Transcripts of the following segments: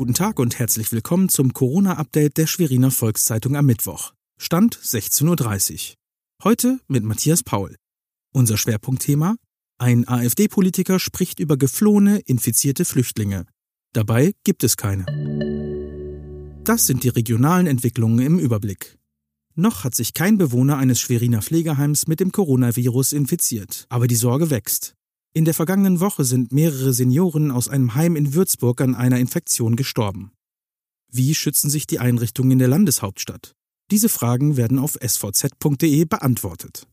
Guten Tag und herzlich willkommen zum Corona-Update der Schweriner Volkszeitung am Mittwoch. Stand 16.30 Uhr. Heute mit Matthias Paul. Unser Schwerpunktthema? Ein AfD-Politiker spricht über geflohene, infizierte Flüchtlinge. Dabei gibt es keine. Das sind die regionalen Entwicklungen im Überblick. Noch hat sich kein Bewohner eines Schweriner Pflegeheims mit dem Coronavirus infiziert, aber die Sorge wächst. In der vergangenen Woche sind mehrere Senioren aus einem Heim in Würzburg an einer Infektion gestorben. Wie schützen sich die Einrichtungen in der Landeshauptstadt? Diese Fragen werden auf svz.de beantwortet.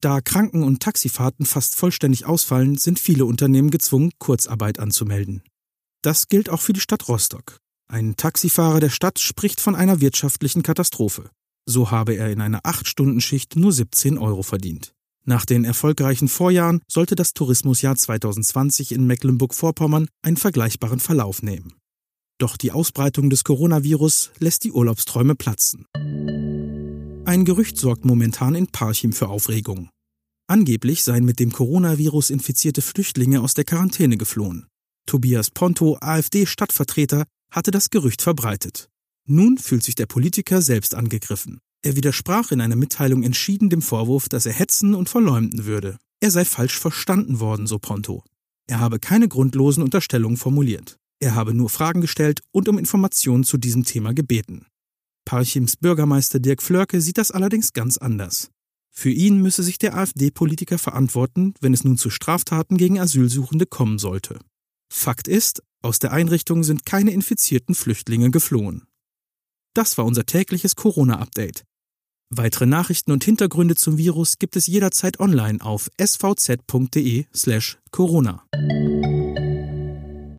Da Kranken- und Taxifahrten fast vollständig ausfallen, sind viele Unternehmen gezwungen, Kurzarbeit anzumelden. Das gilt auch für die Stadt Rostock. Ein Taxifahrer der Stadt spricht von einer wirtschaftlichen Katastrophe. So habe er in einer 8-Stunden-Schicht nur 17 Euro verdient. Nach den erfolgreichen Vorjahren sollte das Tourismusjahr 2020 in Mecklenburg-Vorpommern einen vergleichbaren Verlauf nehmen. Doch die Ausbreitung des Coronavirus lässt die Urlaubsträume platzen. Ein Gerücht sorgt momentan in Parchim für Aufregung. Angeblich seien mit dem Coronavirus infizierte Flüchtlinge aus der Quarantäne geflohen. Tobias Ponto, AfD-Stadtvertreter, hatte das Gerücht verbreitet. Nun fühlt sich der Politiker selbst angegriffen. Er widersprach in einer Mitteilung entschieden dem Vorwurf, dass er hetzen und verleumden würde. Er sei falsch verstanden worden, so Ponto. Er habe keine grundlosen Unterstellungen formuliert. Er habe nur Fragen gestellt und um Informationen zu diesem Thema gebeten. Parchims Bürgermeister Dirk Flörke sieht das allerdings ganz anders. Für ihn müsse sich der AfD-Politiker verantworten, wenn es nun zu Straftaten gegen Asylsuchende kommen sollte. Fakt ist, aus der Einrichtung sind keine infizierten Flüchtlinge geflohen. Das war unser tägliches Corona-Update. Weitere Nachrichten und Hintergründe zum Virus gibt es jederzeit online auf svz.de/corona. slash